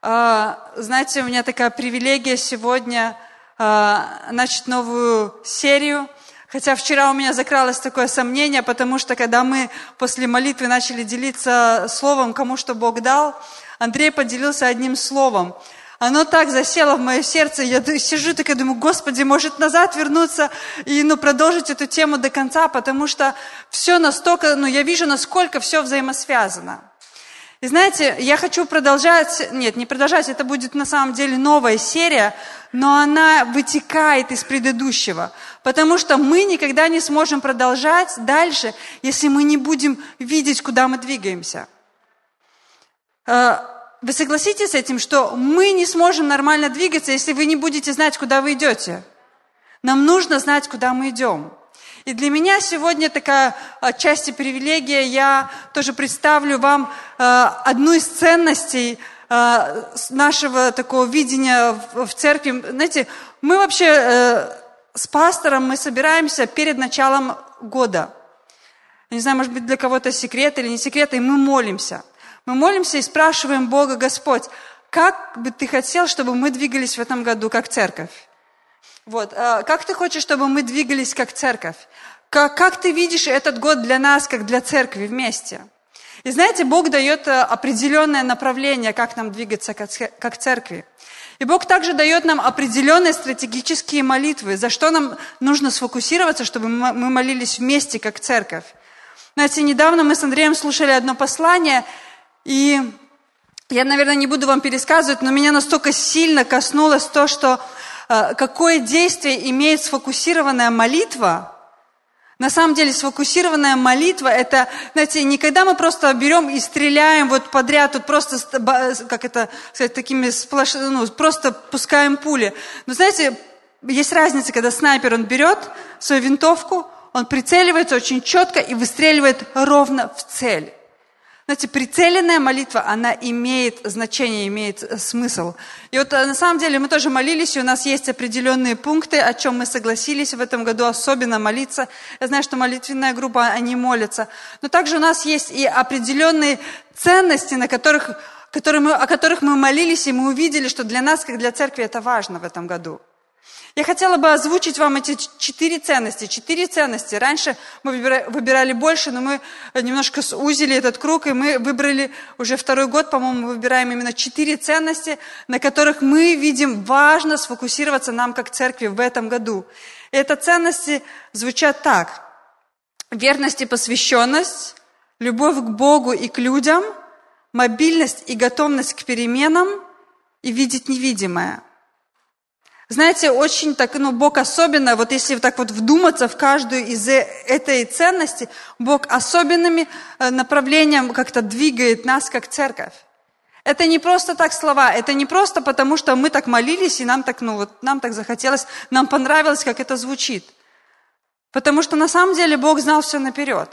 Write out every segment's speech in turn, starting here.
А, знаете, у меня такая привилегия сегодня а, начать новую серию. Хотя вчера у меня закралось такое сомнение, потому что когда мы после молитвы начали делиться словом, кому что Бог дал, Андрей поделился одним словом. Оно так засело в мое сердце, я сижу такая, думаю, Господи, может назад вернуться и ну, продолжить эту тему до конца, потому что все настолько, ну я вижу, насколько все взаимосвязано. И знаете, я хочу продолжать, нет, не продолжать, это будет на самом деле новая серия, но она вытекает из предыдущего, потому что мы никогда не сможем продолжать дальше, если мы не будем видеть, куда мы двигаемся. Э, вы согласитесь с этим, что мы не сможем нормально двигаться, если вы не будете знать, куда вы идете? Нам нужно знать, куда мы идем. И для меня сегодня такая отчасти привилегия. Я тоже представлю вам э, одну из ценностей э, нашего такого видения в церкви. Знаете, мы вообще э, с пастором мы собираемся перед началом года. Не знаю, может быть, для кого-то секрет или не секрет, и мы молимся. Мы молимся и спрашиваем Бога, Господь, как бы ты хотел, чтобы мы двигались в этом году как церковь? Вот. А, как ты хочешь, чтобы мы двигались как церковь? Как, как ты видишь этот год для нас, как для церкви вместе? И знаете, Бог дает э, определенное направление, как нам двигаться как, церкви. И Бог также дает нам определенные стратегические молитвы, за что нам нужно сфокусироваться, чтобы мы молились вместе, как церковь. Знаете, недавно мы с Андреем слушали одно послание, и я, наверное, не буду вам пересказывать, но меня настолько сильно коснулось то, что Э, какое действие имеет сфокусированная молитва, на самом деле сфокусированная молитва, это, знаете, не когда мы просто берем и стреляем вот подряд, тут просто, как это сказать, такими сплош... ну, просто пускаем пули. Но знаете, есть разница, когда снайпер, он берет свою винтовку, он прицеливается очень четко и выстреливает ровно в цель. Знаете, прицеленная молитва, она имеет значение, имеет э, смысл. И вот э, на самом деле мы тоже молились, и у нас есть определенные пункты, о чем мы согласились в этом году особенно молиться. Я знаю, что молитвенная группа, они молятся. Но также у нас есть и определенные ценности, на которых, которые мы, о которых мы молились, и мы увидели, что для нас, как для церкви, это важно в этом году. Я хотела бы озвучить вам эти четыре ценности. Четыре ценности. Раньше мы выбирали больше, но мы немножко сузили этот круг, и мы выбрали уже второй год, по-моему, выбираем именно четыре ценности, на которых мы видим важно сфокусироваться нам как церкви в этом году. И это ценности звучат так. Верность и посвященность, любовь к Богу и к людям, мобильность и готовность к переменам и видеть невидимое – знаете, очень так, ну, Бог особенно, вот если так вот вдуматься в каждую из э, этой ценности, Бог особенными э, направлением как-то двигает нас, как церковь. Это не просто так слова, это не просто потому, что мы так молились, и нам так, ну, вот, нам так захотелось, нам понравилось, как это звучит. Потому что на самом деле Бог знал все наперед.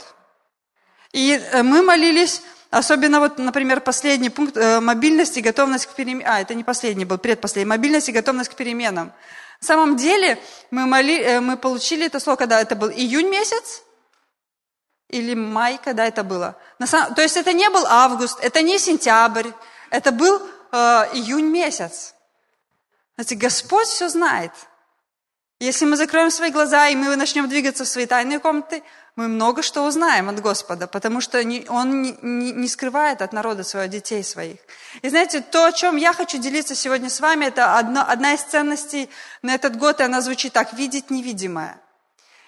И э, мы молились Особенно вот, например, последний пункт э, мобильность и готовность к переменам. А, это не последний был, предпоследний. Мобильность и готовность к переменам. На самом деле мы, моли, э, мы получили это слово, когда это был июнь месяц или май, когда это было. На самом, то есть это не был август, это не сентябрь, это был э, июнь месяц. Знаете, Господь все знает. Если мы закроем свои глаза, и мы начнем двигаться в свои тайные комнаты, мы много что узнаем от Господа, потому что Он не скрывает от народа своих детей своих. И знаете, то, о чем я хочу делиться сегодня с вами, это одна из ценностей на этот год, и она звучит так – видеть невидимое.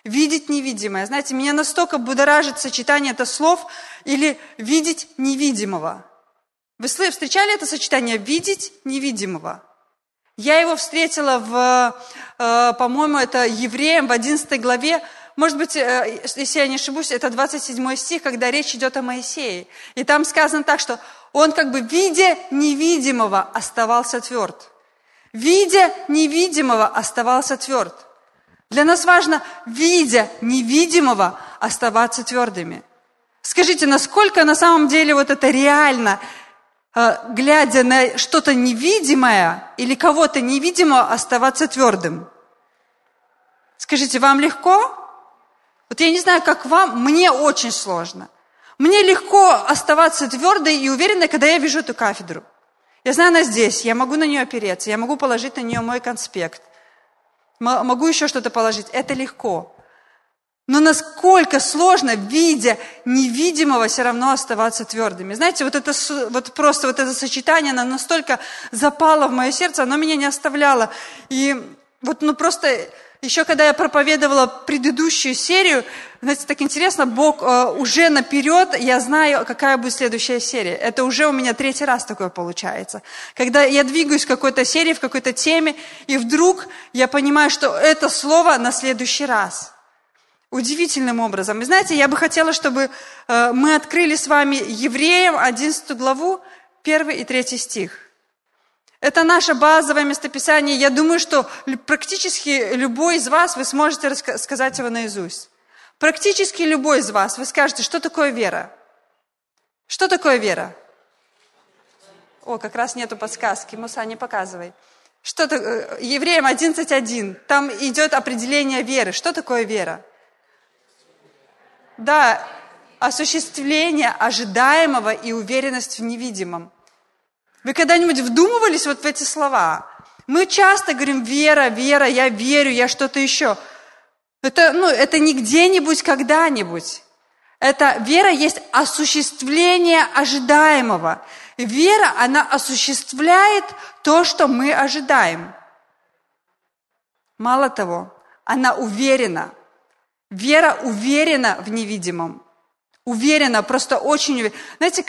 Видеть невидимое. Знаете, меня настолько будоражит сочетание это слов или видеть невидимого. Вы встречали это сочетание «видеть невидимого»? Я его встретила в, э, по-моему, это Евреям в 11 главе, может быть, э, если я не ошибусь, это 27 стих, когда речь идет о Моисее. И там сказано так, что он как бы, видя невидимого, оставался тверд. Видя невидимого, оставался тверд. Для нас важно, видя невидимого, оставаться твердыми. Скажите, насколько на самом деле вот это реально, э, глядя на что-то невидимое или кого-то невидимого, оставаться твердым? Скажите, вам легко? Вот я не знаю, как вам, мне очень сложно. Мне легко оставаться твердой и уверенной, когда я вижу эту кафедру. Я знаю, она здесь, я могу на нее опереться, я могу положить на нее мой конспект, могу еще что-то положить. Это легко. Но насколько сложно, видя невидимого, все равно оставаться твердыми. Знаете, вот это вот просто вот это сочетание, оно настолько запало в мое сердце, оно меня не оставляло. И вот ну просто еще когда я проповедовала предыдущую серию, знаете, так интересно, Бог э, уже наперед, я знаю, какая будет следующая серия. Это уже у меня третий раз такое получается. Когда я двигаюсь в какой-то серии, в какой-то теме, и вдруг я понимаю, что это слово на следующий раз. Удивительным образом. И знаете, я бы хотела, чтобы э, мы открыли с вами Евреям 11 главу, 1 и 3 стих. Это наше базовое местописание. Я думаю, что практически любой из вас, вы сможете сказать его наизусть. Практически любой из вас, вы скажете, что такое вера? Что такое вера? О, как раз нету подсказки. Муса, не показывай. Что то э, Евреям 11.1. Там идет определение веры. Что такое вера? Да, осуществление ожидаемого и уверенность в невидимом. Вы когда-нибудь вдумывались вот в эти слова? Мы часто говорим «вера, вера, я верю, я что-то еще». Это, ну, это не где-нибудь, когда-нибудь. Это вера есть осуществление ожидаемого. Вера, она осуществляет то, что мы ожидаем. Мало того, она уверена. Вера уверена в невидимом. Уверена, просто очень уверена. Знаете,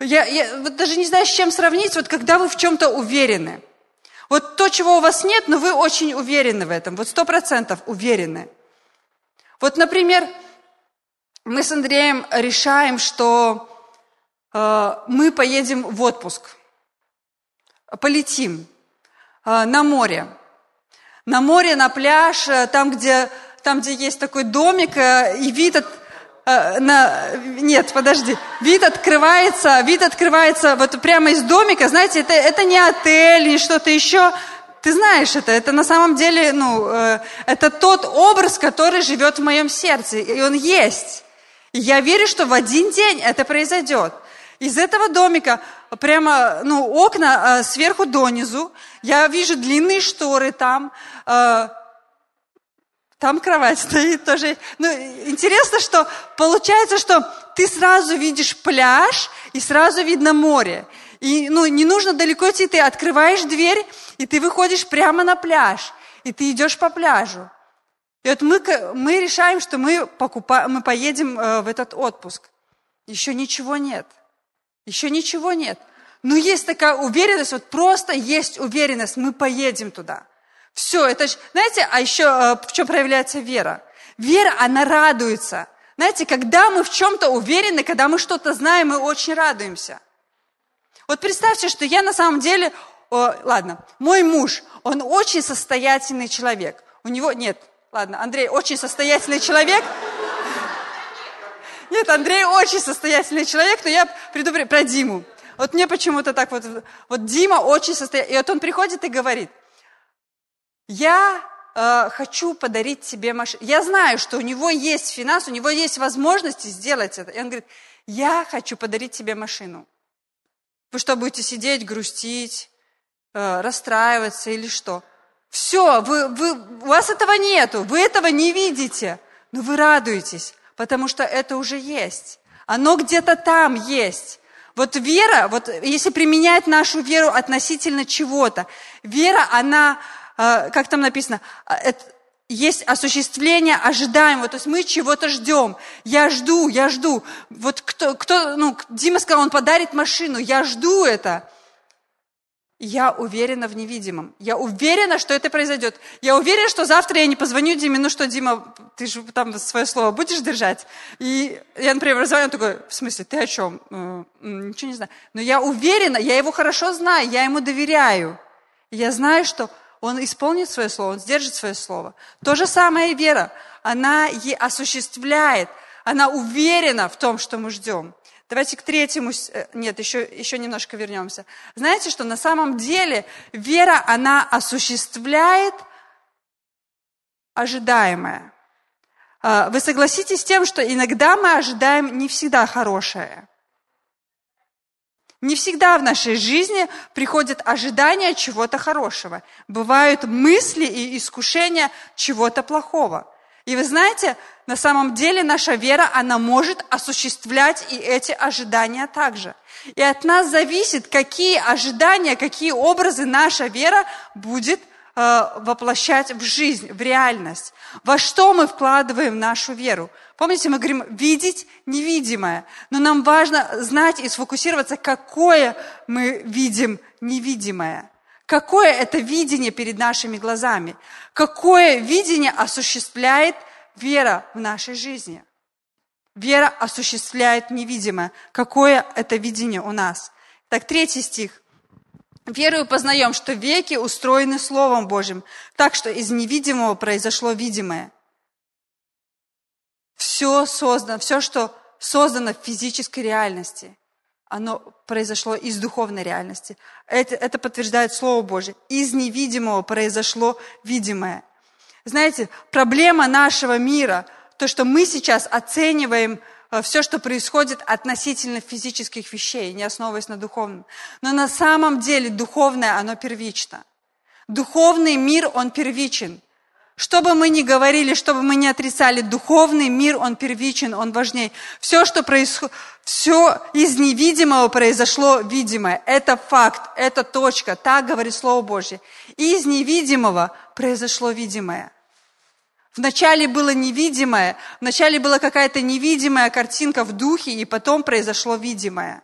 я, я вот даже не знаю, с чем сравнить, вот когда вы в чем-то уверены. Вот то, чего у вас нет, но вы очень уверены в этом, вот сто процентов уверены. Вот, например, мы с Андреем решаем, что э, мы поедем в отпуск, полетим э, на море. На море, на пляж, э, там, где, там, где есть такой домик, э, и вид от, Э, на, нет, подожди, вид открывается, вид открывается вот прямо из домика, знаете, это, это не отель, не что-то еще, ты знаешь это, это на самом деле, ну, э, это тот образ, который живет в моем сердце, и он есть. И я верю, что в один день это произойдет. Из этого домика прямо, ну, окна э, сверху донизу, я вижу длинные шторы там, э, там кровать стоит тоже. Ну, интересно, что получается, что ты сразу видишь пляж и сразу видно море. И ну, не нужно далеко идти, ты открываешь дверь, и ты выходишь прямо на пляж, и ты идешь по пляжу. И вот мы, мы решаем, что мы, покупаем, мы поедем э, в этот отпуск. Еще ничего нет. Еще ничего нет. Но есть такая уверенность, вот просто есть уверенность, мы поедем туда. Все, это же, знаете, а еще э, в чем проявляется вера? Вера, она радуется. Знаете, когда мы в чем-то уверены, когда мы что-то знаем, мы очень радуемся. Вот представьте, что я на самом деле, о, ладно, мой муж, он очень состоятельный человек. У него, нет, ладно, Андрей очень состоятельный человек. Нет, Андрей очень состоятельный человек, но я предупреждаю про Диму. Вот мне почему-то так вот, вот Дима очень состоятельный. И вот он приходит и говорит – я э, хочу подарить тебе машину. Я знаю, что у него есть финанс, у него есть возможности сделать это. И он говорит, я хочу подарить тебе машину. Вы что, будете сидеть, грустить, э, расстраиваться или что? Все, вы, вы, у вас этого нету, вы этого не видите, но вы радуетесь, потому что это уже есть. Оно где-то там есть. Вот вера, вот если применять нашу веру относительно чего-то, вера, она как там написано, а, есть осуществление ожидаемого, то есть мы чего-то ждем. Я жду, я жду. Вот кто, кто, ну, Дима сказал, он подарит машину, я жду это. Я уверена в невидимом. Я уверена, что это произойдет. Я уверена, что завтра я не позвоню Диме, ну что, Дима, ты же там свое слово будешь держать? И я, например, звоню, он такой, в смысле, ты о чем? «Э, ничего не знаю. Но я уверена, я его хорошо знаю, я ему доверяю. я знаю, что он исполнит свое слово, он сдержит свое слово. То же самое и вера. Она и осуществляет, она уверена в том, что мы ждем. Давайте к третьему, э, нет, еще, еще немножко вернемся. Знаете, что на самом деле вера, она осуществляет ожидаемое. А, вы согласитесь с тем, что иногда мы ожидаем не всегда хорошее. Не всегда в нашей жизни приходит ожидание чего-то хорошего. Бывают мысли и искушения чего-то плохого. И вы знаете, на самом деле наша вера, она может осуществлять и эти ожидания также. И от нас зависит, какие ожидания, какие образы наша вера будет э, воплощать в жизнь, в реальность. Во что мы вкладываем нашу веру? Помните, мы говорим видеть невидимое, но нам важно знать и сфокусироваться, какое мы видим невидимое. Какое это видение перед нашими глазами? Какое видение осуществляет вера в нашей жизни? Вера осуществляет невидимое. Какое это видение у нас? Так, третий стих. Верою познаем, что веки устроены Словом Божьим, так что из невидимого произошло видимое. Все создано, все, что создано в физической реальности, оно произошло из духовной реальности. Это, это подтверждает Слово Божье. Из невидимого произошло видимое. Знаете, проблема нашего мира, то, что мы сейчас оцениваем э, все, что происходит относительно физических вещей, не основываясь на духовном. Но на самом деле духовное, оно первично. Духовный мир, он первичен. Что бы мы ни говорили, что бы мы ни отрицали, духовный мир, он первичен, он важней. Все, что происходит, все из невидимого произошло видимое. Это факт, это точка, так говорит Слово Божье. И из невидимого произошло видимое. Вначале было невидимое, вначале была какая-то невидимая картинка в духе, и потом произошло видимое.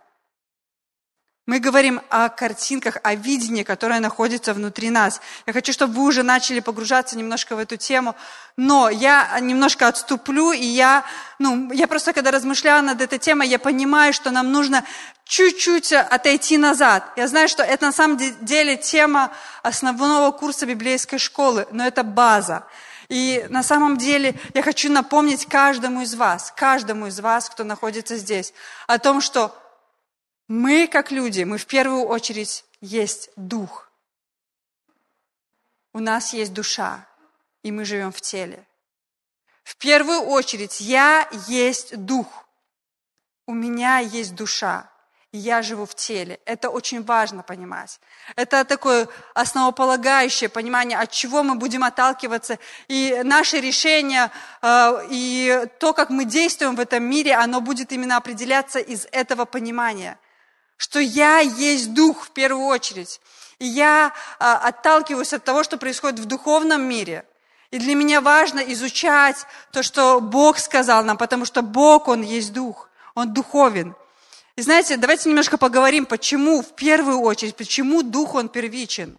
Мы говорим о картинках, о видении, которое находится внутри нас. Я хочу, чтобы вы уже начали погружаться немножко в эту тему, но я немножко отступлю, и я, ну, я просто, когда размышляла над этой темой, я понимаю, что нам нужно чуть-чуть отойти назад. Я знаю, что это на самом деле тема основного курса библейской школы, но это база. И на самом деле я хочу напомнить каждому из вас, каждому из вас, кто находится здесь, о том, что мы, как люди, мы в первую очередь есть дух. У нас есть душа, и мы живем в теле. В первую очередь я есть дух. У меня есть душа и я живу в теле. Это очень важно понимать. Это такое основополагающее понимание, от чего мы будем отталкиваться. И наше решение, э, и то, как мы действуем в этом мире, оно будет именно определяться из этого понимания. Что я есть дух в первую очередь. И я э, отталкиваюсь от того, что происходит в духовном мире. И для меня важно изучать то, что Бог сказал нам, потому что Бог, Он есть дух, Он духовен. И знаете, давайте немножко поговорим, почему в первую очередь, почему дух он первичен.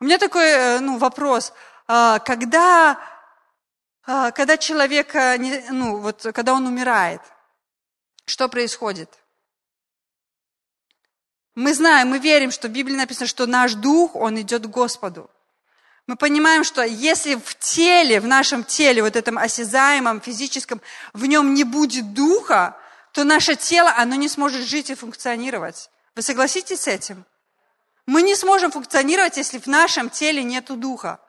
У меня такой э, ну, вопрос. А, когда, а, когда человек, ну, вот, когда он умирает, что происходит? Мы знаем, мы верим, что в Библии написано, что наш дух, он идет к Господу. Мы понимаем, что если в теле, в нашем теле, вот этом осязаемом, физическом, в нем не будет духа, то наше тело, оно не сможет жить и функционировать. Вы согласитесь с этим? Мы не сможем функционировать, если в нашем теле нет духа.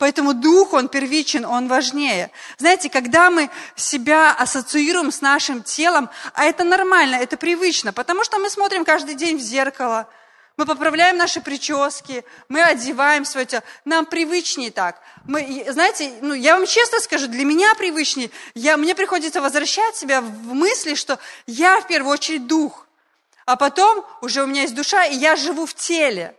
Поэтому дух, он первичен, он важнее. Знаете, когда мы себя ассоциируем с нашим телом, а это нормально, это привычно, потому что мы смотрим каждый день в зеркало, мы поправляем наши прически, мы одеваем свое тело. Нам привычнее так. Мы, знаете, ну, я вам честно скажу, для меня привычнее. Я, мне приходится возвращать себя в мысли, что я в первую очередь дух. А потом уже у меня есть душа, и я живу в теле.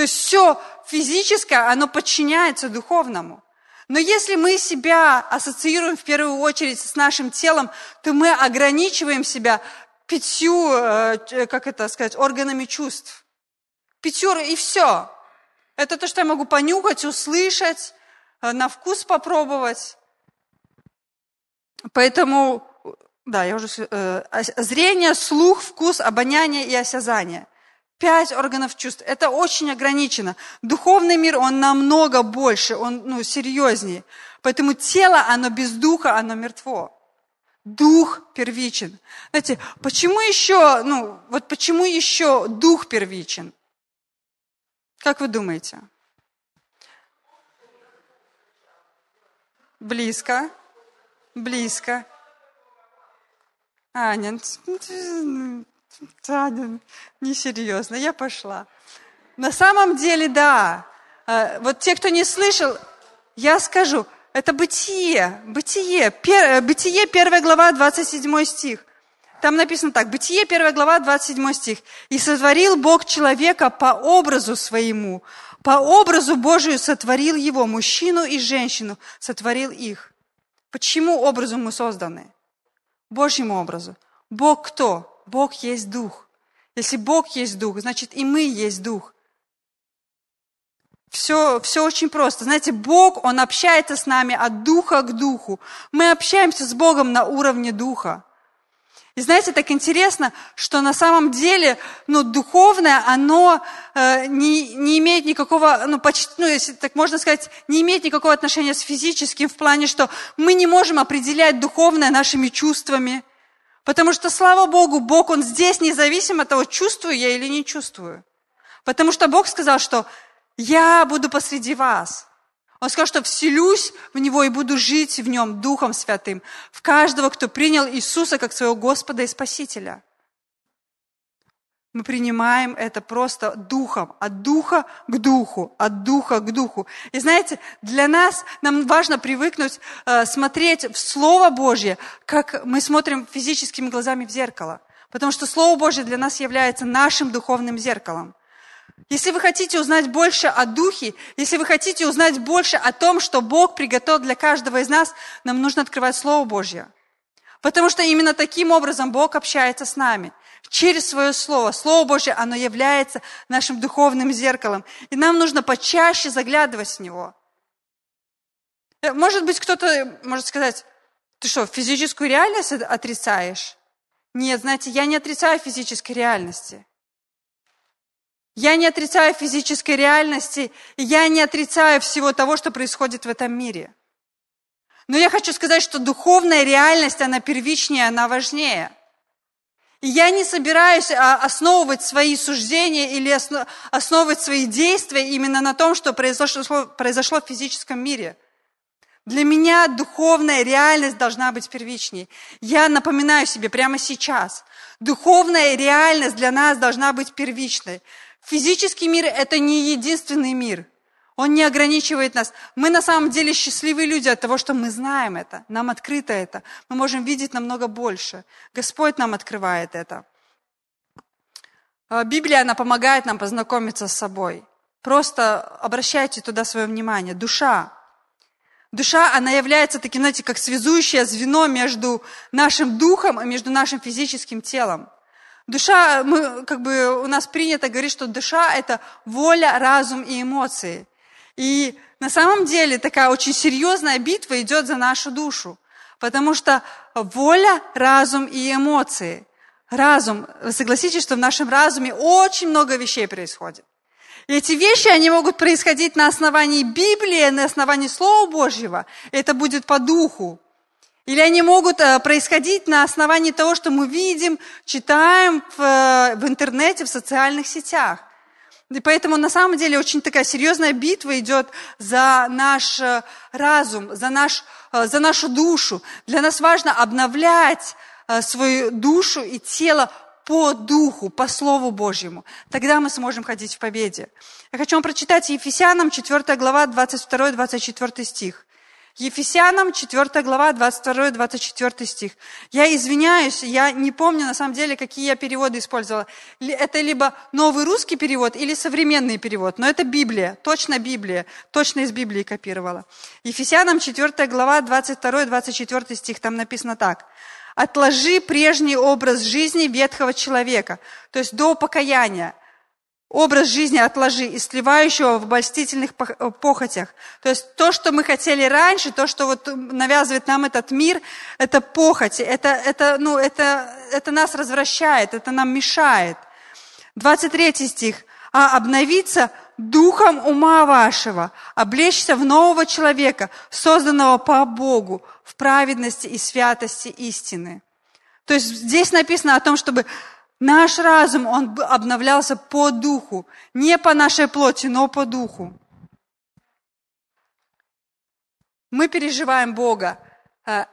То есть все физическое, оно подчиняется духовному. Но если мы себя ассоциируем в первую очередь с нашим телом, то мы ограничиваем себя пятью, э, как это сказать, органами чувств. Пятер и все. Это то, что я могу понюхать, услышать, э, на вкус попробовать. Поэтому, да, я уже... Э, зрение, слух, вкус, обоняние и осязание. Пять органов чувств. Это очень ограничено. Духовный мир, он намного больше, он ну, серьезнее. Поэтому тело, оно без духа, оно мертво. Дух первичен. Знаете, почему еще, ну, вот почему еще дух первичен? Как вы думаете? Близко. Близко. А, нет. Таня, несерьезно, я пошла. На самом деле, да. Э, вот те, кто не слышал, я скажу, это бытие, бытие, пер, бытие, первая глава, 27 стих. Там написано так, Бытие, 1 глава, 27 стих. «И сотворил Бог человека по образу своему, по образу Божию сотворил его, мужчину и женщину, сотворил их». Почему образу мы созданы? Божьему образу. Бог кто? Бог есть Дух. Если Бог есть Дух, значит и мы есть Дух. Все, все очень просто. Знаете, Бог, Он общается с нами от духа к духу. Мы общаемся с Богом на уровне духа. И знаете, так интересно, что на самом деле, ну, духовное, оно э, не, не имеет никакого, ну, почти, ну, если так можно сказать, не имеет никакого отношения с физическим, в плане, что мы не можем определять духовное нашими чувствами. Потому что, слава Богу, Бог, Он здесь независимо от того, чувствую я или не чувствую. Потому что Бог сказал, что я буду посреди вас. Он сказал, что вселюсь в него и буду жить в нем Духом Святым, в каждого, кто принял Иисуса как своего Господа и Спасителя. Мы принимаем это просто духом, от духа к духу, от духа к духу. И знаете, для нас, нам важно привыкнуть э, смотреть в Слово Божье, как мы смотрим физическими глазами в зеркало. Потому что Слово Божье для нас является нашим духовным зеркалом. Если вы хотите узнать больше о Духе, если вы хотите узнать больше о том, что Бог приготовил для каждого из нас, нам нужно открывать Слово Божье. Потому что именно таким образом Бог общается с нами. Через свое Слово. Слово Божье, оно является нашим духовным зеркалом. И нам нужно почаще заглядывать в него. Э, может быть, кто-то может сказать, ты что, физическую реальность отрицаешь? Нет, знаете, я не отрицаю физической реальности. Я не отрицаю физической реальности, я не отрицаю всего того, что происходит в этом мире. Но я хочу сказать, что духовная реальность, она первичнее, она важнее. Я не собираюсь а, основывать свои суждения или основывать свои действия именно на том, что произошло, произошло в физическом мире. Для меня духовная реальность должна быть первичней. Я напоминаю себе прямо сейчас, духовная реальность для нас должна быть первичной. Физический мир – это не единственный мир. Он не ограничивает нас. Мы на самом деле счастливые люди от того, что мы знаем это, нам открыто это. Мы можем видеть намного больше. Господь нам открывает это. А, Библия, она помогает нам познакомиться с собой. Просто обращайте туда свое внимание. Душа. Душа, она является таким, знаете, как связующее звено между нашим духом и между нашим физическим телом. Душа, мы, как бы у нас принято говорить, что душа – это воля, разум и эмоции. И на самом деле такая очень серьезная битва идет за нашу душу. Потому что воля, разум и эмоции. Разум, вы согласитесь, что в нашем разуме очень много вещей происходит. И эти вещи, они могут происходить на основании Библии, на основании Слова Божьего. Это будет по духу. Или они могут э, происходить на основании того, что мы видим, читаем в, э, в интернете, в социальных сетях. И поэтому на самом деле очень такая серьезная битва идет за наш э, разум, за, наш, за нашу душу. Для нас важно обновлять свою душу и тело по духу, по Слову Божьему. Тогда мы сможем ходить в победе. Я хочу вам прочитать Ефесянам 4 глава 22-24 стих. Ефесянам 4 глава 22-24 стих. Я извиняюсь, я не помню на самом деле, какие я переводы использовала. Это либо новый русский перевод или современный перевод, но это Библия, точно Библия, точно из Библии копировала. Ефесянам 4 глава 22-24 стих, там написано так. «Отложи прежний образ жизни ветхого человека», то есть до покаяния, образ жизни отложи, и сливающего в обольстительных э, похотях. То есть то, что мы хотели раньше, то, что вот навязывает нам этот мир, это похоти, это, это, ну, это, это нас развращает, это нам мешает. 23 стих. «А обновиться духом ума вашего, облечься в нового человека, созданного по Богу, в праведности и святости истины». То есть здесь написано о том, чтобы Наш разум, он обновлялся по духу, не по нашей плоти, но по духу. Мы переживаем Бога э,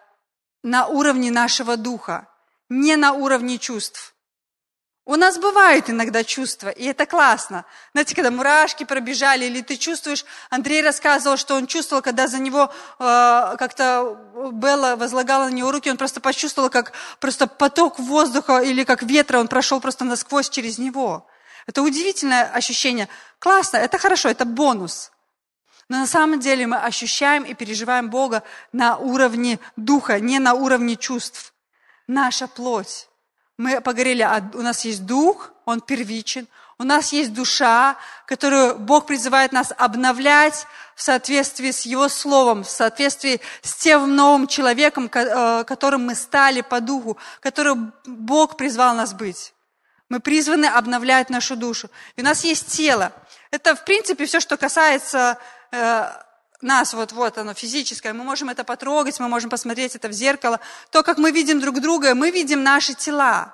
на уровне нашего духа, не на уровне чувств. У нас бывают иногда чувства, и это классно. Знаете, когда мурашки пробежали, или ты чувствуешь, Андрей рассказывал, что он чувствовал, когда за него э, как-то Белла возлагала на него руки, он просто почувствовал, как просто поток воздуха или как ветра, он прошел просто насквозь через него. Это удивительное ощущение. Классно, это хорошо, это бонус. Но на самом деле мы ощущаем и переживаем Бога на уровне духа, не на уровне чувств. Наша плоть мы поговорили, у нас есть дух, он первичен, у нас есть душа, которую Бог призывает нас обновлять в соответствии с Его Словом, в соответствии с тем новым человеком, э, которым мы стали по духу, которым Бог призвал нас быть. Мы призваны обновлять нашу душу. И у нас есть тело. Это, в принципе, все, что касается э, нас, вот, вот оно, физическое, мы можем это потрогать, мы можем посмотреть это в зеркало. То, как мы видим друг друга, мы видим наши тела.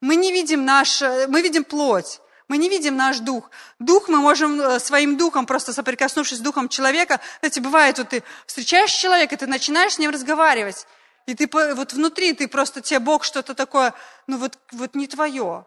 Мы не видим наш, мы видим плоть. Мы не видим наш дух. Дух мы можем э, своим духом, просто соприкоснувшись с духом человека, знаете, бывает, вот ты встречаешь человека, ты начинаешь с ним разговаривать, и ты вот внутри, ты просто, тебе Бог что-то такое, ну вот, вот не твое.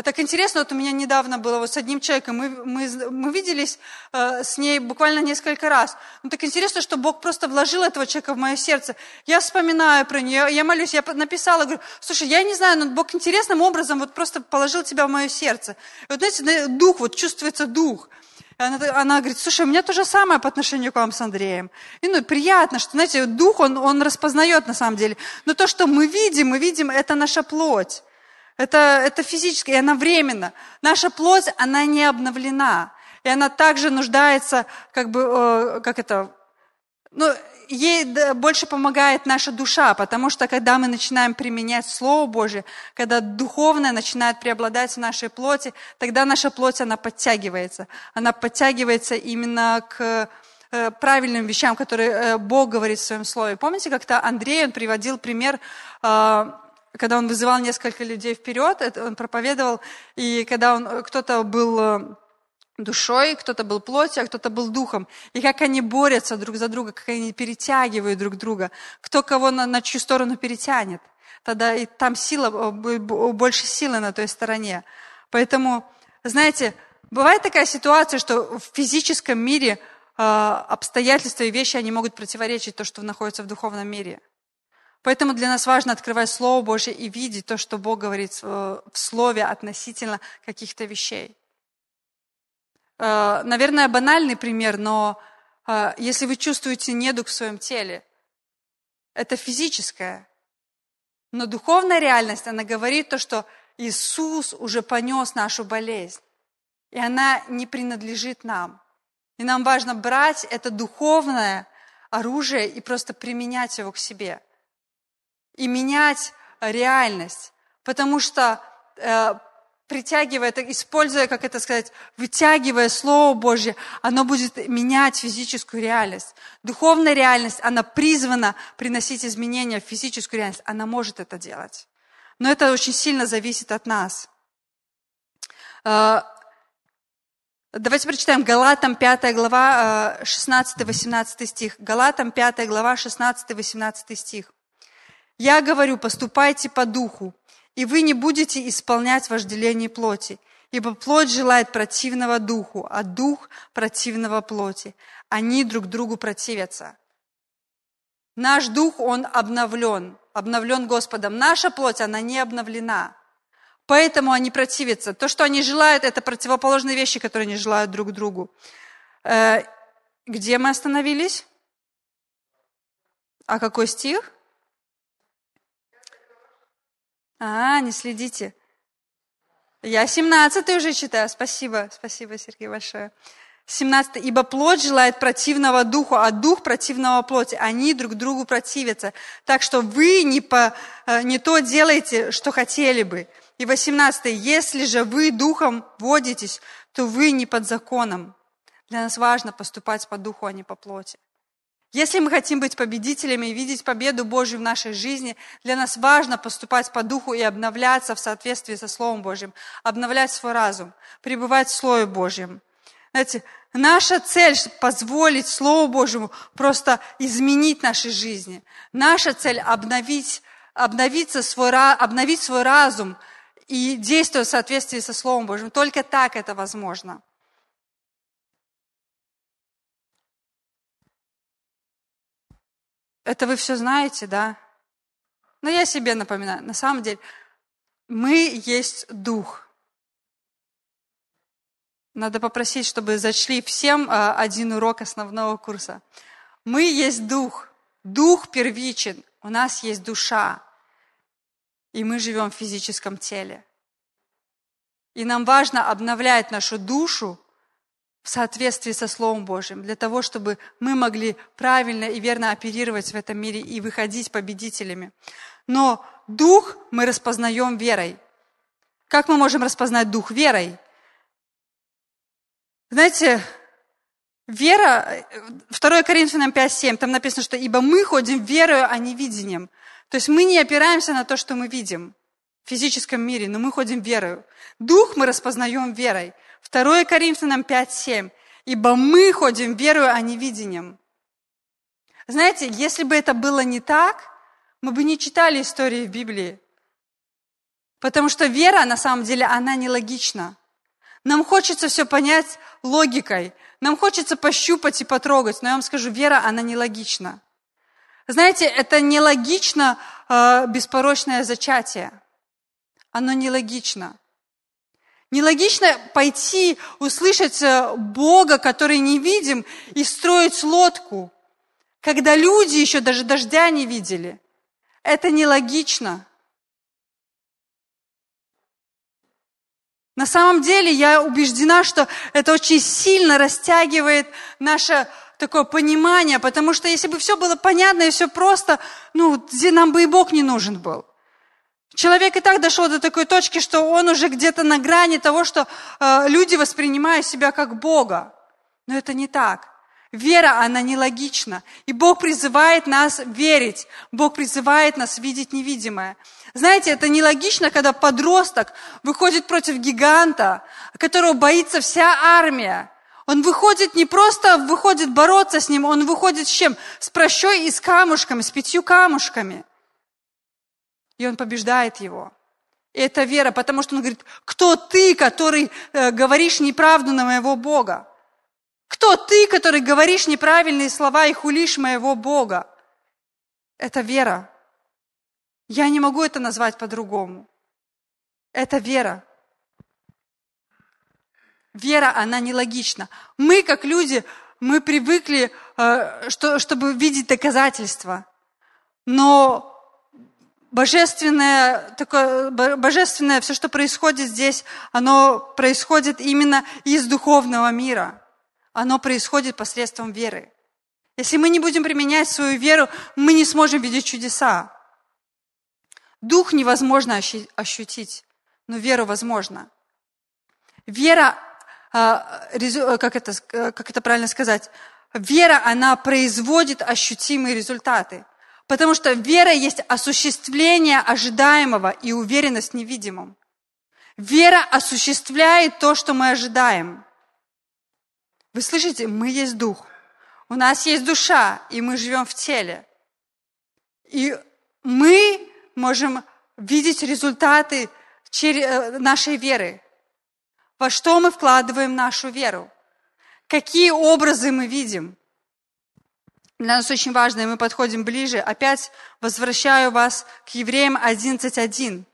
А так интересно, вот у меня недавно было вот с одним человеком, мы, мы, мы виделись э, с ней буквально несколько раз. Ну так интересно, что Бог просто вложил этого человека в мое сердце. Я вспоминаю про нее, я молюсь, я написала, говорю, слушай, я не знаю, но Бог интересным образом вот просто положил тебя в мое сердце. И вот знаете, дух, вот чувствуется дух. Она, она говорит, слушай, у меня то же самое по отношению к вам с Андреем. И ну, приятно, что, знаете, дух, он, он распознает на самом деле. Но то, что мы видим, мы видим, это наша плоть. Это, это физически, и она временно. Наша плоть, она не обновлена. И она также нуждается, как бы, э, как это, ну, ей больше помогает наша душа, потому что когда мы начинаем применять Слово Божье, когда духовное начинает преобладать в нашей плоти, тогда наша плоть, она подтягивается. Она подтягивается именно к э, правильным вещам, которые э, Бог говорит в своем Слове. Помните, как-то Андрей, он приводил пример когда он вызывал несколько людей вперед, это он проповедовал, и когда он, кто-то был э, душой, кто-то был плотью, а кто-то был духом. И как они борются друг за друга, как они перетягивают друг друга, кто кого на, на чью сторону перетянет. Тогда и там сила, больше силы на той стороне. Поэтому, знаете, бывает такая ситуация, что в физическом мире э, обстоятельства и вещи, они могут противоречить то, что находится в духовном мире. Поэтому для нас важно открывать Слово Божье и видеть то, что Бог говорит в Слове относительно каких-то вещей. Э, наверное, банальный пример, но э, если вы чувствуете недуг в своем теле, это физическое. Но духовная реальность, она говорит то, что Иисус уже понес нашу болезнь, и она не принадлежит нам. И нам важно брать это духовное оружие и просто применять его к себе – и менять реальность. Потому что э, притягивая, используя, как это сказать, вытягивая Слово Божье, оно будет менять физическую реальность. Духовная реальность, она призвана приносить изменения в физическую реальность. Она может это делать. Но это очень сильно зависит от нас. Э, давайте прочитаем Галатам 5 глава 16-18 э, стих. Галатам 5 глава 16-18 стих. Я говорю, поступайте по духу, и вы не будете исполнять вожделение плоти, ибо плоть желает противного духу, а дух противного плоти. Они друг другу противятся. Наш дух, он обновлен, обновлен Господом. Наша плоть, она не обновлена. Поэтому они противятся. То, что они желают, это противоположные вещи, которые они желают друг другу. Э, где мы остановились? А какой стих? А, не следите. Я 17 уже читаю. Спасибо, спасибо, Сергей, большое. 17. «Ибо плоть желает противного духу, а дух противного плоти. Они друг другу противятся. Так что вы не, по, э, не то делаете, что хотели бы». И 18. «Если же вы духом водитесь, то вы не под законом». Для нас важно поступать по духу, а не по плоти. Если мы хотим быть победителями и видеть победу Божью в нашей жизни, для нас важно поступать по духу и обновляться в соответствии со Словом Божьим, обновлять свой разум, пребывать в Слове Божьем. Знаете, наша цель – позволить Слову Божьему просто изменить наши жизни. Наша цель – обновить, обновиться свой, обновить свой разум и действовать в соответствии со Словом Божьим. Только так это возможно. Это вы все знаете, да? Но я себе напоминаю, на самом деле, мы есть Дух. Надо попросить, чтобы зачли всем а, один урок основного курса. Мы есть Дух. Дух первичен. У нас есть душа. И мы живем в физическом теле. И нам важно обновлять нашу душу в соответствии со Словом Божьим, для того, чтобы мы могли правильно и верно оперировать в этом мире и выходить победителями. Но дух мы распознаем верой. Как мы можем распознать дух верой? Знаете, вера, 2 Коринфянам 5.7, там написано, что «Ибо мы ходим верою, а не видением». То есть мы не опираемся на то, что мы видим в физическом мире, но мы ходим верою. Дух мы распознаем верой. 2 Коринфянам 5.7. «Ибо мы ходим верою, а не видением». Знаете, если бы это было не так, мы бы не читали истории в Библии. Потому что вера, на самом деле, она нелогична. Нам хочется все понять логикой. Нам хочется пощупать и потрогать. Но я вам скажу, вера, она нелогична. Знаете, это нелогично э, беспорочное зачатие. Оно нелогично. Нелогично пойти, услышать э, Бога, который не видим, и строить лодку, когда люди еще даже дождя не видели. Это нелогично. На самом деле я убеждена, что это очень сильно растягивает наше такое понимание, потому что если бы все было понятно и все просто, ну, нам бы и Бог не нужен был. Человек и так дошел до такой точки, что он уже где-то на грани того, что э, люди воспринимают себя как Бога. Но это не так. Вера, она нелогична. И Бог призывает нас верить. Бог призывает нас видеть невидимое. Знаете, это нелогично, когда подросток выходит против гиганта, которого боится вся армия. Он выходит не просто выходит бороться с ним, он выходит с чем? С прощой и с камушками, с пятью камушками. И он побеждает его. Это вера, потому что он говорит, кто ты, который э, говоришь неправду на моего Бога? Кто ты, который говоришь неправильные слова и хулишь моего Бога? Это вера. Я не могу это назвать по-другому. Это вера. Вера, она нелогична. Мы, как люди, мы привыкли, э, что, чтобы видеть доказательства. Но божественное, такое, божественное, все, что происходит здесь, оно происходит именно из духовного мира оно происходит посредством веры. Если мы не будем применять свою веру, мы не сможем видеть чудеса. Дух невозможно ощутить, но веру возможно. Вера, а, как это, как это правильно сказать, вера, она производит ощутимые результаты. Потому что вера есть осуществление ожидаемого и уверенность в невидимом. Вера осуществляет то, что мы ожидаем. Вы слышите, мы есть дух. У нас есть душа, и мы живем в теле. И мы можем видеть результаты э, нашей веры. Во что мы вкладываем нашу веру? Какие образы мы видим? Для нас очень важно, и мы подходим ближе. Опять возвращаю вас к Евреям 11.1.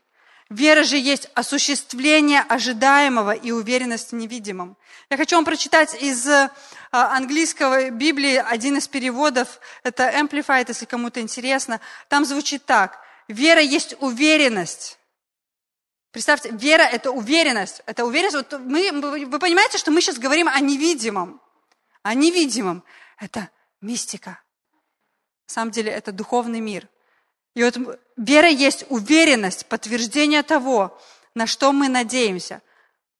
Вера же есть осуществление ожидаемого и уверенность в невидимом. Я хочу вам прочитать из а, английского Библии один из переводов, это Amplified, если кому-то интересно. Там звучит так. Вера есть уверенность. Представьте, вера – это уверенность. Это уверенность. Вот мы, вы понимаете, что мы сейчас говорим о невидимом. О невидимом. Это мистика. На самом деле это духовный мир – и вот вера есть уверенность, подтверждение того, на что мы надеемся.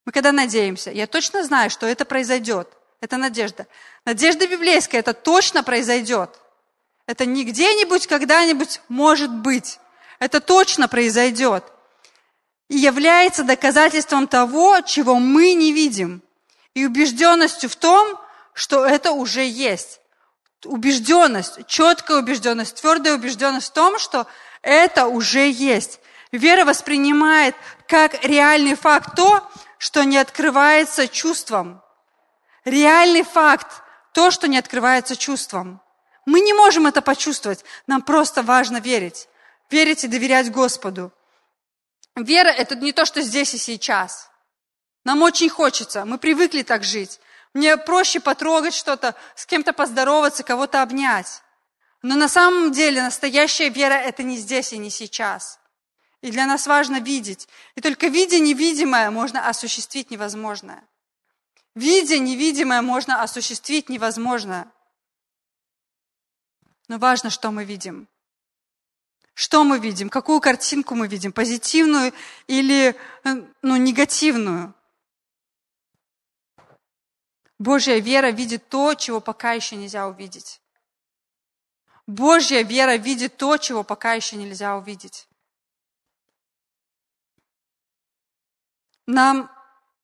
Мы когда надеемся, я точно знаю, что это произойдет. Это надежда. Надежда библейская, это точно произойдет. Это не где-нибудь, когда-нибудь может быть. Это точно произойдет. И является доказательством того, чего мы не видим. И убежденностью в том, что это уже есть убежденность, четкая убежденность, твердая убежденность в том, что это уже есть. Вера воспринимает как реальный факт то, что не открывается чувством. Реальный факт то, что не открывается чувством. Мы не можем это почувствовать, нам просто важно верить. Верить и доверять Господу. Вера – это не то, что здесь и сейчас. Нам очень хочется, мы привыкли так жить. Мне проще потрогать что-то, с кем-то поздороваться, кого-то обнять. Но на самом деле настоящая вера – это не здесь и не сейчас. И для нас важно видеть. И только видя невидимое, можно осуществить невозможное. Видя невидимое, можно осуществить невозможное. Но важно, что мы видим. Что мы видим? Какую картинку мы видим? Позитивную или ну, негативную? Божья вера видит то, чего пока еще нельзя увидеть. Божья вера видит то, чего пока еще нельзя увидеть. Нам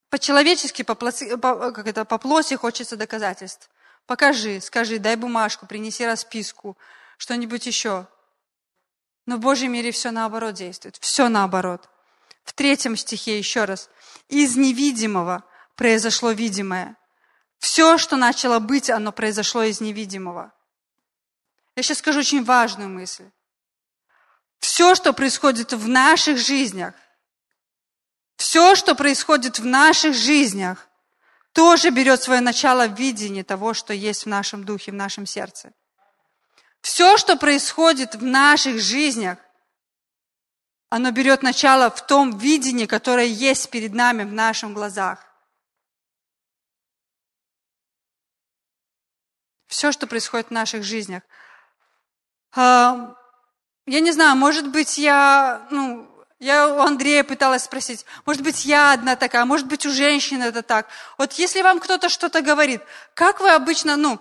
по-человечески, по, как это, по плоти хочется доказательств. Покажи, скажи, дай бумажку, принеси расписку, что-нибудь еще. Но в Божьем мире все наоборот действует, все наоборот. В третьем стихе еще раз. Из невидимого произошло видимое. Все, что начало быть, оно произошло из невидимого. Я сейчас скажу очень важную мысль. Все, что происходит в наших жизнях, все, что происходит в наших жизнях, тоже берет свое начало в видении того, что есть в нашем духе, в нашем сердце. Все, что происходит в наших жизнях, оно берет начало в том видении, которое есть перед нами в наших глазах. Все, что происходит в наших жизнях. А, я не знаю, может быть, я, ну, я у Андрея пыталась спросить, может быть, я одна такая, может быть, у женщины это так. Вот если вам кто-то что-то говорит, как вы обычно, ну,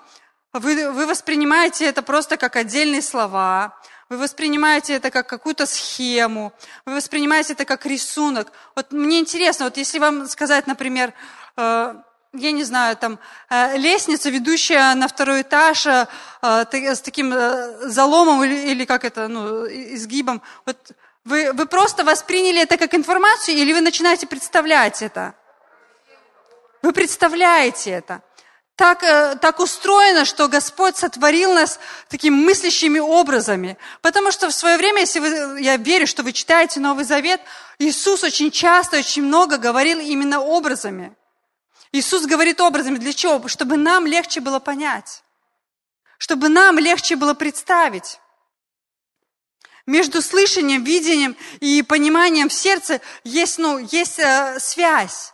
вы, вы воспринимаете это просто как отдельные слова, вы воспринимаете это как какую-то схему, вы воспринимаете это как рисунок. Вот мне интересно, вот если вам сказать, например, э, я не знаю, там, э, лестница, ведущая на второй этаж э, с таким э, заломом или, или как это, ну, изгибом, вот вы, вы просто восприняли это как информацию или вы начинаете представлять это? Вы представляете это. Так, э, так устроено, что Господь сотворил нас такими мыслящими образами. Потому что в свое время, если вы, я верю, что вы читаете Новый Завет, Иисус очень часто, очень много говорил именно образами. Иисус говорит образами. Для чего? Чтобы нам легче было понять. Чтобы нам легче было представить. Между слышанием, видением и пониманием в сердце есть, ну, есть э, связь.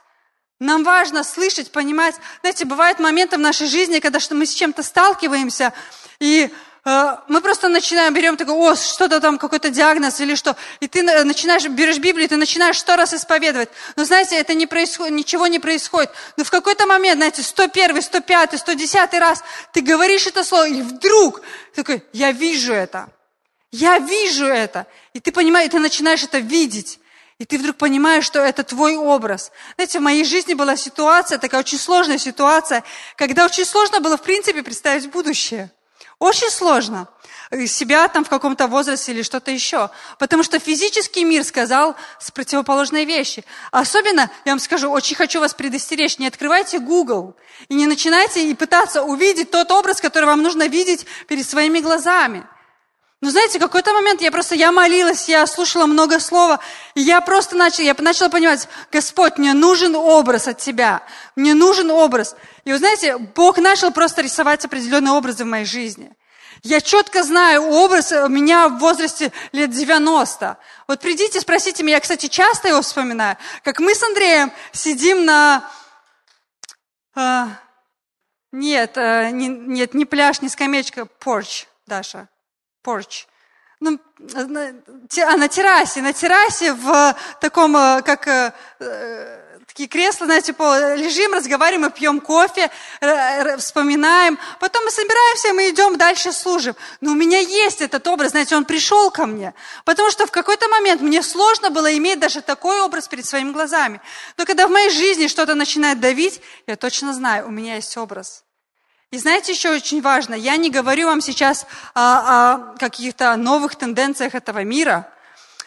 Нам важно слышать, понимать. Знаете, бывают моменты в нашей жизни, когда что мы с чем-то сталкиваемся, и э, мы просто начинаем, берем такой, о, что-то там, какой-то диагноз или что, и ты начинаешь, берешь Библию, ты начинаешь сто раз исповедовать. Но знаете, это не происходит, ничего не происходит. Но в какой-то момент, знаете, 101, 105, 110 раз ты говоришь это слово, и вдруг такой, я вижу это. Я вижу это. И ты понимаешь, ты начинаешь это видеть. И ты вдруг понимаешь, что это твой образ. Знаете, в моей жизни была ситуация, такая очень сложная ситуация, когда очень сложно было, в принципе, представить будущее. Очень сложно. Себя там в каком-то возрасте или что-то еще. Потому что физический мир сказал с противоположной вещи. Особенно, я вам скажу, очень хочу вас предостеречь, не открывайте Google и не начинайте и пытаться увидеть тот образ, который вам нужно видеть перед своими глазами. Ну, знаете, какой-то момент я просто, я молилась, я слушала много слова, и я просто начала, я начала понимать, Господь, мне нужен образ от Тебя, мне нужен образ. И вы знаете, Бог начал просто рисовать определенные образы в моей жизни. Я четко знаю образ меня в возрасте лет 90. Вот придите, спросите меня, я, кстати, часто его вспоминаю, как мы с Андреем сидим на... Э, нет, э, не, нет, не пляж, не скамеечка, порч, Даша porch. Ну, а на террасе, на террасе в таком, э, как э, э, такие кресла, знаете, по, лежим, разговариваем, мы пьем кофе, вспоминаем. Потом мы собираемся, мы идем дальше служим. Но у меня есть этот образ, знаете, он пришел ко мне. Потому что в какой-то момент мне сложно было иметь даже такой образ перед своими глазами. Но когда в моей жизни что-то начинает давить, я точно знаю, у меня есть образ. И знаете, еще очень важно, я не говорю вам сейчас о, о каких-то новых тенденциях этого мира.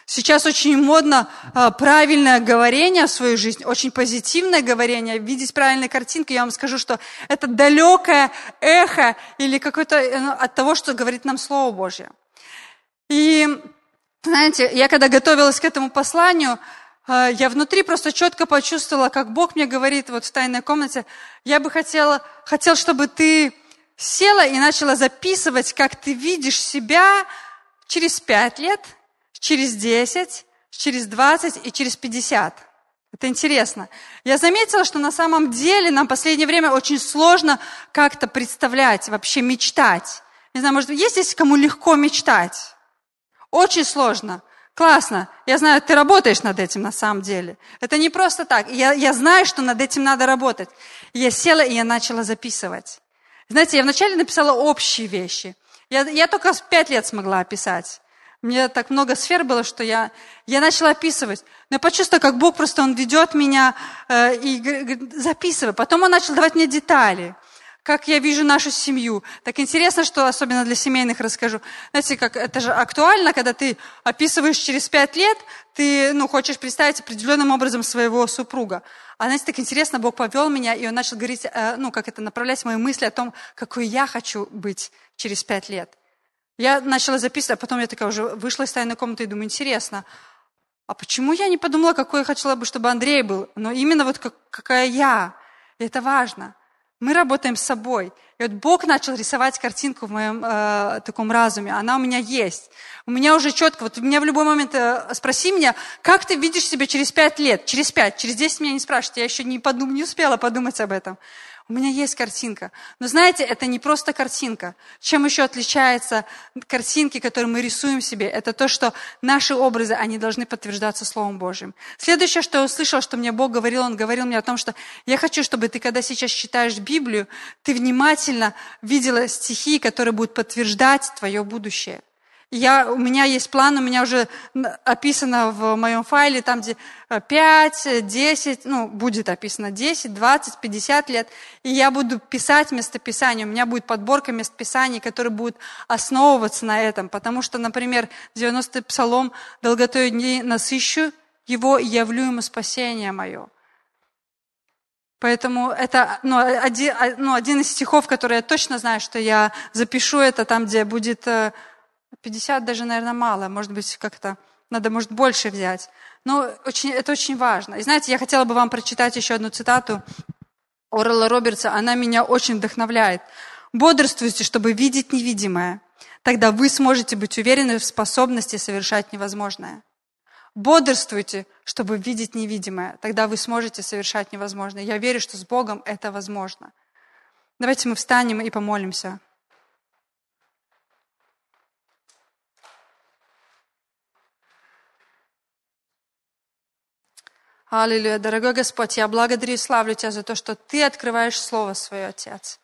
Сейчас очень модно а, правильное говорение в свою жизнь, очень позитивное говорение, видеть правильные картинки. Я вам скажу, что это далекое эхо или какое-то э, ну, от того, что говорит нам Слово Божье. И, знаете, я когда готовилась к этому посланию, я внутри просто четко почувствовала, как Бог мне говорит вот в тайной комнате, я бы хотела, хотел, чтобы ты села и начала записывать, как ты видишь себя через пять лет – через 10, через 20 и через 50. Это интересно. Я заметила, что на самом деле нам в последнее время очень сложно как-то представлять, вообще мечтать. Не знаю, может, есть здесь кому легко мечтать? Очень сложно. Классно. Я знаю, ты работаешь над этим на самом деле. Это не просто так. Я, я знаю, что над этим надо работать. Я села и я начала записывать. Знаете, я вначале написала общие вещи. Я, я только в пять лет смогла описать. Мне так много сфер было, что я, я начала описывать. Но я почувствовала, как Бог просто, Он ведет меня э, и говорит, записывай. Потом Он начал давать мне детали, как я вижу нашу семью. Так интересно, что особенно для семейных расскажу. Знаете, как это же актуально, когда ты описываешь через пять лет, ты ну, хочешь представить определенным образом своего супруга. А знаете, так интересно, Бог повел меня, и Он начал говорить, э, ну, как это, направлять мои мысли о том, какой я хочу быть через пять лет. Я начала записывать, а потом я такая уже вышла из тайной комнаты и думаю, интересно, а почему я не подумала, какой я хотела бы, чтобы Андрей был? Но именно вот как, какая я. И это важно. Мы работаем с собой. И вот Бог начал рисовать картинку в моем э, таком разуме. Она у меня есть. У меня уже четко, вот меня в любой момент э, спроси меня, как ты видишь себя через пять лет, через пять, через десять меня не спрашивают. Я еще не, подум, не успела подумать об этом. У меня есть картинка. Но знаете, это не просто картинка. Чем еще отличается картинки, которые мы рисуем себе? Это то, что наши образы, они должны подтверждаться Словом Божьим. Следующее, что я услышала, что мне Бог говорил, Он говорил мне о том, что я хочу, чтобы ты, когда сейчас читаешь Библию, ты внимательно видела стихи, которые будут подтверждать твое будущее. Я, у меня есть план, у меня уже описано в моем файле, там где 5, э, 10, ну, будет описано 10, 20, 50 лет, и я буду писать местописание, у меня будет подборка местописаний, которые будут основываться на этом, потому что, например, 90-й псалом «Долготою дней насыщу его и явлю ему спасение мое». Поэтому это ну, один, ну, один из стихов, который я точно знаю, что я запишу, это там, где будет э, 50 даже, наверное, мало. Может быть, как-то надо, может, больше взять. Но очень, это очень важно. И знаете, я хотела бы вам прочитать еще одну цитату Орла Робертса. Она меня очень вдохновляет. «Бодрствуйте, чтобы видеть невидимое. Тогда вы сможете быть уверены в способности совершать невозможное». Бодрствуйте, чтобы видеть невидимое. Тогда вы сможете совершать невозможное. Я верю, что с Богом это возможно. Давайте мы встанем и помолимся. Аллилуйя, дорогой Господь, я благодарю и славлю Тебя за то, что Ты открываешь Слово Свое, Отец.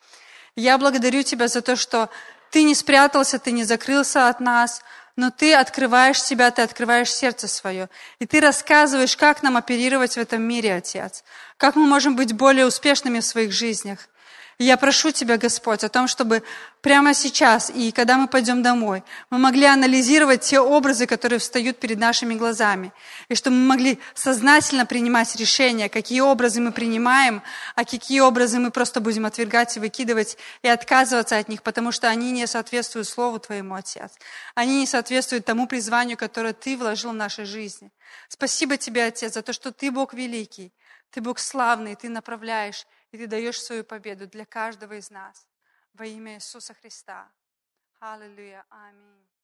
Я благодарю Тебя за то, что Ты не спрятался, Ты не закрылся от нас, но Ты открываешь себя, Ты открываешь сердце свое. И Ты рассказываешь, как нам оперировать в этом мире, Отец. Как мы можем быть более успешными в своих жизнях. Я прошу Тебя, Господь, о том, чтобы прямо сейчас и когда мы пойдем домой, мы могли анализировать те образы, которые встают перед нашими глазами, и чтобы мы могли сознательно принимать решения, какие образы мы принимаем, а какие образы мы просто будем отвергать и выкидывать и отказываться от них, потому что они не соответствуют Слову Твоему, Отец. Они не соответствуют тому призванию, которое Ты вложил в нашей жизни. Спасибо Тебе, Отец, за то, что Ты Бог великий, Ты Бог славный, Ты направляешь, Ты даешь свою победу для каждого из нас. Во имя Иисуса Христа. Аллилуйя. Аминь.